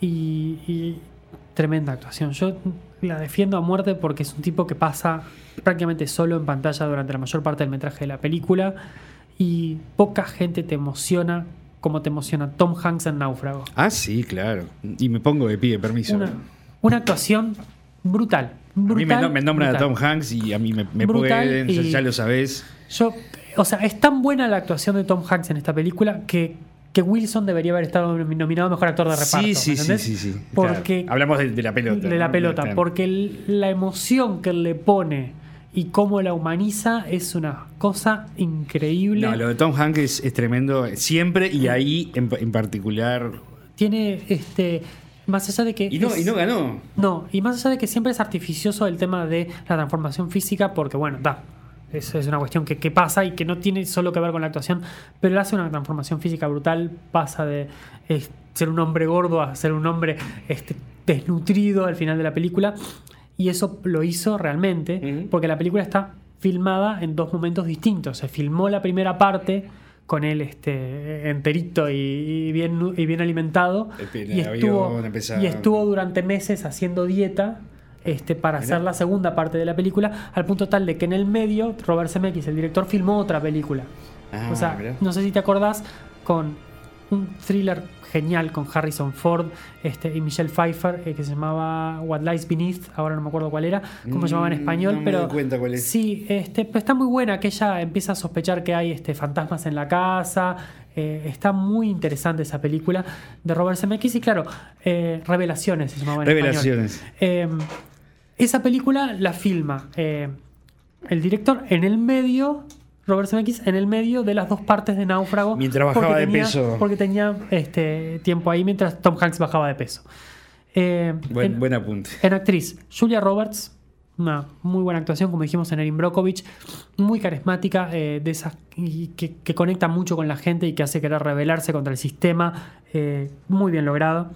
Y, y tremenda actuación. Yo la defiendo a muerte porque es un tipo que pasa prácticamente solo en pantalla durante la mayor parte del metraje de la película. Y poca gente te emociona como te emociona Tom Hanks en Náufrago. Ah, sí, claro. Y me pongo de pie, permiso. Una, una actuación brutal. A mí me, no- me nombran a. Tom Hanks y a mí me, me pueden, ya, ya lo sabés. Yo, o sea, es tan buena la actuación de Tom Hanks en esta película que, que Wilson debería haber estado nominado a mejor actor de reparto. Sí, ¿me sí, sí, sí, sí. Porque Claro. Hablamos de, de la pelota. de la ¿no? pelota, Claro. porque el- la emoción que le pone y cómo la humaniza es una cosa increíble. No, lo de Tom Hanks es, es tremendo siempre y ahí en, en particular. Tiene este más allá de que Y no, es- y no ganó. No, y más allá de que siempre es artificioso el tema de la transformación física, porque bueno, da. Eso es una cuestión que, que pasa y que no tiene solo que ver con la actuación, pero él hace una transformación física brutal, pasa de eh, ser un hombre gordo a ser un hombre este, desnutrido al final de la película, y eso lo hizo realmente, porque la película está filmada en dos momentos distintos. Se filmó la primera parte con él este, enterito y, y bien, y bien alimentado, y estuvo, y estuvo durante meses haciendo dieta este, para hacer la segunda parte de la película, al punto tal de que en el medio Robert Zemeckis, el director, filmó otra película. Ah, o sea, mirá. no sé si te acordás, con un thriller genial con Harrison Ford este, y Michelle Pfeiffer eh, que se llamaba What Lies Beneath, ahora no me acuerdo cuál era, cómo se llamaba en Mm, español, no me pero doy cuenta cuál es. sí, este, pero está muy buena, que ella empieza a sospechar que hay este, fantasmas en la casa, eh, está muy interesante esa película de Robert Zemeckis y claro, eh, Revelaciones se llamaba en español. Revelaciones. Esa película la filma el director en el medio, Robert Zemeckis, en el medio de las dos partes de Náufrago. Mientras bajaba porque de tenía- peso. Porque tenía este, tiempo ahí mientras Tom Hanks bajaba de peso. Eh, Buen, en- buen apunte. en actriz, Julia Roberts, una muy buena actuación, como dijimos en Erin Brockovich, muy carismática, eh, de esas que conecta mucho con la gente y que hace querer rebelarse contra el sistema, eh, muy bien logrado.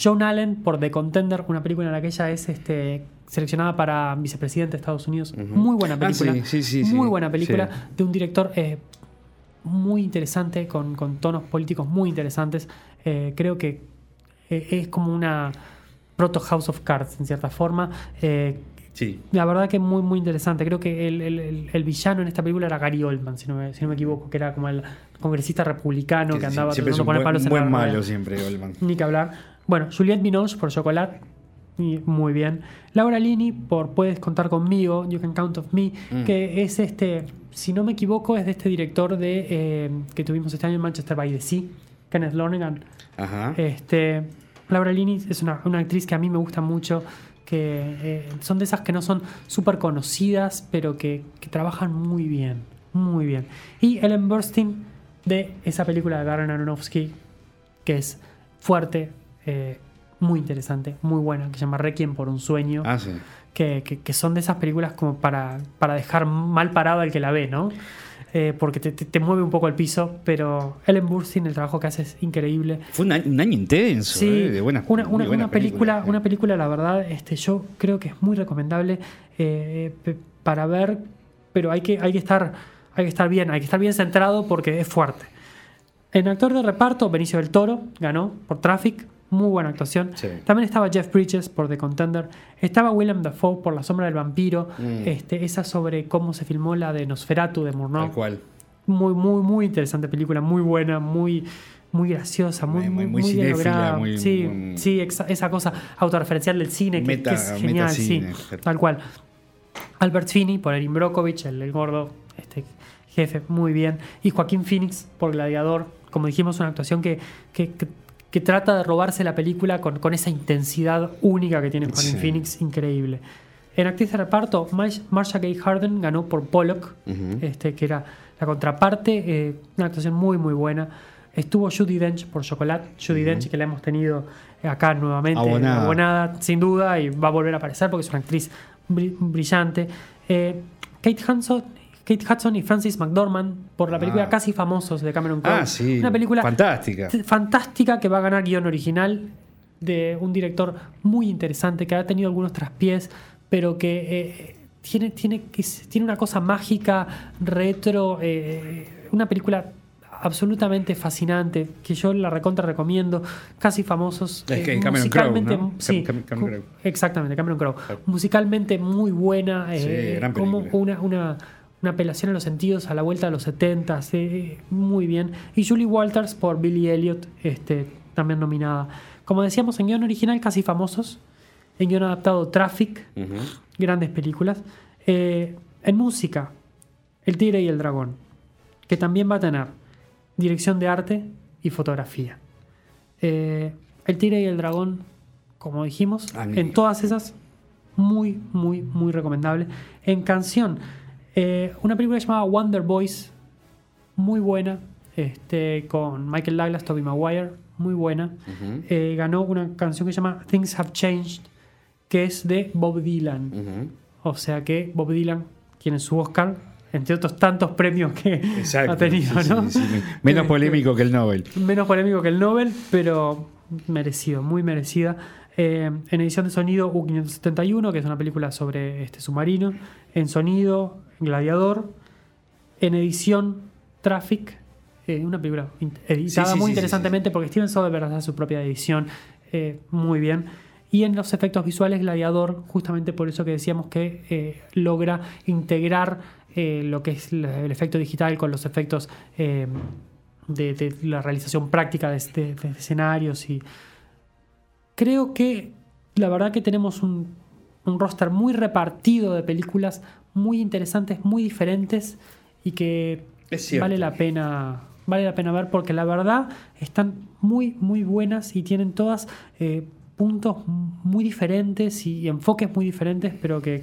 Joan Allen por The Contender, una película en la que ella es este, seleccionada para vicepresidente de Estados Unidos. Muy buena Ah, película. sí, sí, sí, muy buena película de un director eh, muy interesante, con, con tonos políticos muy interesantes. Eh, creo que eh, es como una proto House of Cards, en cierta forma. Sí. la verdad que muy, muy interesante. Creo que el, el- villano en esta película era Gary Oldman, si no me, si no me equivoco, que era como el congresista republicano que, andaba siempre es tratando un poner buen, palos en buen la malo siempre, Goldman. Ni que hablar. Bueno, Juliette Binoche por Chocolate. Y Muy bien. Laura Lini por Puedes contar conmigo, You Can Count of Me, Mm. que es este, si no me equivoco, es de este director de eh, que tuvimos este año en Manchester by the Sea, Kenneth Lonergan. Ajá. Este, Laura Lini es una, una actriz que a mí me gusta mucho, que eh, son de esas que no son súper conocidas, pero que, que trabajan muy bien, muy bien. Y Ellen Burstyn de esa película de Darren Aronofsky, que es fuerte, eh, muy interesante, muy buena, que se llama Requiem por un sueño, Ah, sí. que, que- que son de esas películas como para, para dejar mal parado al que la ve, ¿no? Eh, porque te, te- te mueve un poco el piso, pero Ellen Burstyn, el trabajo que hace es increíble. Fue un año, un año intenso, Sí, eh, de buenas una, una- buenas una película, películas. una película, la verdad, este, yo creo que es muy recomendable eh, para ver, pero hay que, hay que estar, hay que estar bien, hay que estar bien centrado porque es fuerte. En actor de reparto, Benicio del Toro ganó por Traffic, muy buena actuación. Sí. También estaba Jeff Bridges por The Contender. Estaba Willem Dafoe por La Sombra del Vampiro. Mm. Este, esa sobre cómo se filmó la de Nosferatu de Murnau. Tal cual. Muy, muy, muy interesante película, muy buena, muy, muy graciosa, muy, Muy- muy, muy muy cinéfila, sí, muy- sí, esa cosa autorreferencial del cine que, Meta- que es genial, sí, tal cual. Albert Finney por Erin Brockovich, el, el gordo este, jefe, muy bien. Y Joaquín Phoenix por Gladiador, como dijimos, una actuación que, que, que- que trata de robarse la película con, con esa intensidad única que tiene Joaquín Sí. Phoenix, increíble. En actriz de reparto, Marsh- Marsha Gay Harden ganó por Pollock, este, que era la contraparte, eh, una actuación muy muy buena. Estuvo Judy Dench por Chocolate, Judy Dench que la hemos tenido acá nuevamente, Abonada. abonada, sin duda, y va a volver a aparecer porque es una actriz bri- brillante. Eh, Kate Hudson, Kate Hudson y Francis McDormand por la película Ah. Casi Famosos de Cameron Crowe. Ah, sí. Una película Fantástica. fantástica que va a ganar guion original de un director muy interesante que ha tenido algunos traspiés, pero que eh, tiene, tiene, tiene una cosa mágica, retro, eh, una película absolutamente fascinante que yo la recontra recomiendo casi famosos Es que eh, Cameron Crowe, ¿no? sí, Cam- Cam- Cameron Crowe. exactamente Cameron Crowe musicalmente muy buena Sí, eh, gran como una, una apelación a los sentidos a la vuelta de los 70 muy bien. Y Julie Walters por Billy Elliot este, también nominada. Como decíamos en guion original casi famosos en guion adaptado Traffic grandes películas. Eh, en música El Tigre y el Dragón que también va a tener dirección de arte y fotografía. Eh, El Tigre y el Dragón como dijimos en todas esas muy muy muy recomendable. En canción eh, una película llamada Wonder Boys muy buena este, con Michael Douglas, Tobey Maguire muy buena. Eh, ganó una canción que se llama Things Have Changed que es de Bob Dylan o sea que Bob Dylan tiene su Oscar, entre otros tantos premios que Exacto. ha tenido, sí, ¿no? sí, sí. Menos polémico que el Nobel. Menos polémico que el Nobel, pero merecido, muy merecida. Eh, en edición de sonido, U-571, que es una película sobre este submarino. En sonido, Gladiador. En edición, Traffic, eh, una película editada Sí, sí, muy sí, interesantemente porque Steven Soderbergh hace su propia edición eh, muy bien. Y en los efectos visuales, Gladiador, justamente por eso que decíamos que eh, logra integrar lo que es el efecto digital con los efectos de, de la realización práctica de, este- de escenarios. Y creo que la verdad que tenemos un, un roster muy repartido de películas muy interesantes, muy diferentes y que vale la pena vale la pena ver porque la verdad están muy muy buenas y tienen todas eh, puntos muy diferentes y enfoques muy diferentes, pero que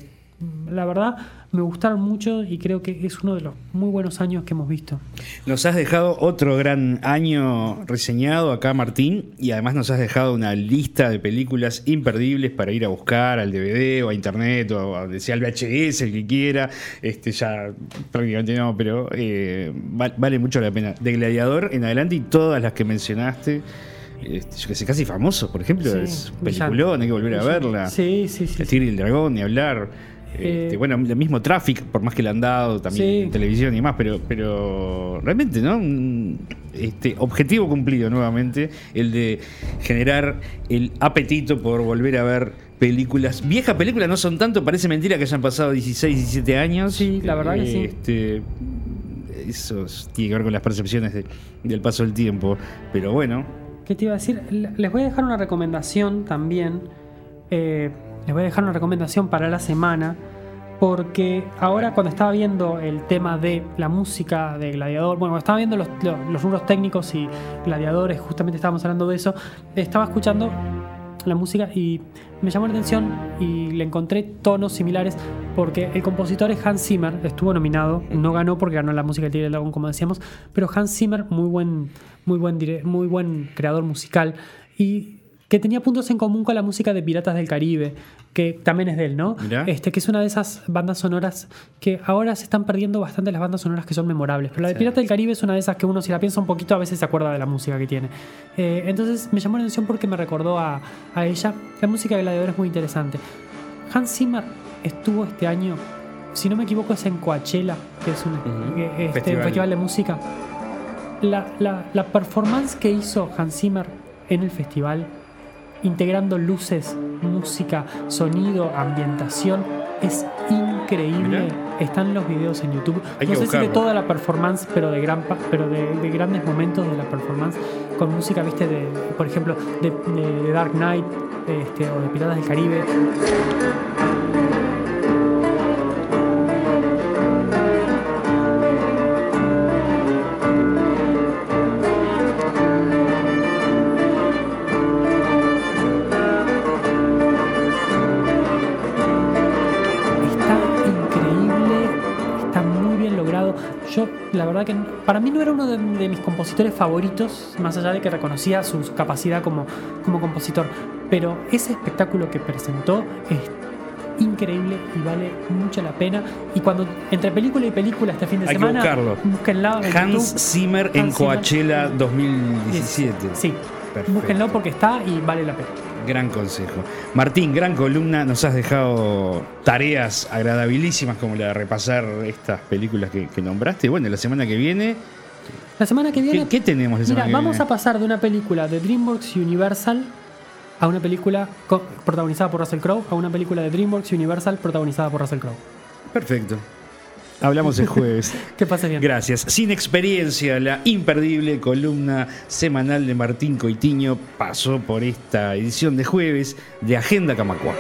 la verdad me gustaron mucho y creo que es uno de los muy buenos años que hemos visto. Nos has dejado otro gran año reseñado acá, Martín, y además nos has dejado una lista de películas imperdibles para ir a buscar al DVD o a internet o a, sea al VHS, el que quiera. Este ya prácticamente no, pero eh, vale mucho la pena. De Gladiador en adelante y todas las que mencionaste. Este, yo que sé, casi famoso, por ejemplo, es peliculón, hay que volver a verla. Sí, sí, sí. El Tigre y el Dragón, ni hablar. Este, eh, bueno, el mismo Traffic, por más que le han dado también en televisión y demás, pero, pero realmente, ¿no? Este, objetivo cumplido nuevamente, el de generar el apetito por volver a ver películas. Viejas películas no son tanto, parece mentira que hayan pasado 16, 17 años. Sí, la verdad que sí. Este, eso tiene que ver con las percepciones del paso del tiempo, pero bueno. ¿Qué te iba a decir? Les voy a dejar una recomendación también. Eh, les voy a dejar una recomendación para la semana. Porque ahora cuando estaba viendo el tema de la música de Gladiador, bueno, estaba viendo los, los, rubros técnicos y gladiadores, justamente estábamos hablando de eso, estaba escuchando la música y me llamó la atención y le encontré tonos similares porque el compositor es Hans Zimmer, estuvo nominado, no ganó porque ganó la música del Tigre del Dragón como decíamos, pero Hans Zimmer, muy buen, muy buen, muy buen creador musical y que tenía puntos en común con la música de Piratas del Caribe, que también es de él, ¿no? Este, que es una de esas bandas sonoras que ahora se están perdiendo bastante las bandas sonoras que son memorables. Pero la de Piratas del Caribe es una de esas que uno, si la piensa un poquito, a veces se acuerda de la música que tiene. Eh, entonces me llamó la atención porque me recordó a, ella. La música de Gladiador es muy interesante. Hans Zimmer estuvo este año, si no me equivoco, es en Coachella, que es un eh, este, festival. de música. La, la performance que hizo Hans Zimmer en el festival integrando luces, música, sonido, ambientación. Es increíble. Están los videos en YouTube. no sé si de toda la performance, pero de gran pero de, grandes momentos de la performance con música, viste, de, por ejemplo, de, Dark Knight este, o de Piratas del Caribe. La verdad que para mí no era uno de, mis compositores favoritos, más allá de que reconocía su capacidad como, como compositor. Pero ese espectáculo que presentó es increíble y vale mucho la pena. Y cuando entre película y película este fin de semana, búsquenla. Hans Zimmer en Coachella 2017. Sí, búsquenlo porque está y vale la pena. Gran consejo. Martín, gran columna. Nos has dejado tareas agradabilísimas como la de repasar estas películas que, nombraste. Bueno, la semana que viene. La semana que viene. ¿Qué, tenemos la semana mira, vamos a pasar de una película de DreamWorks Universal a una película protagonizada por Russell Crowe a una película de DreamWorks Universal protagonizada por Russell Crowe. Perfecto. Hablamos el jueves. que pase bien. Gracias. Sin experiencia, la imperdible columna semanal de Martín Coitiño pasó por esta edición de jueves de Agenda Camacua.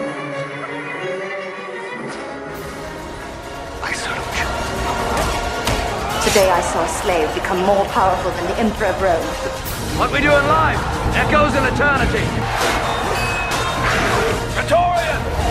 Today I saw a slave become more powerful than the Emperor of Rome. What we do in life echoes in eternity. Praetorian!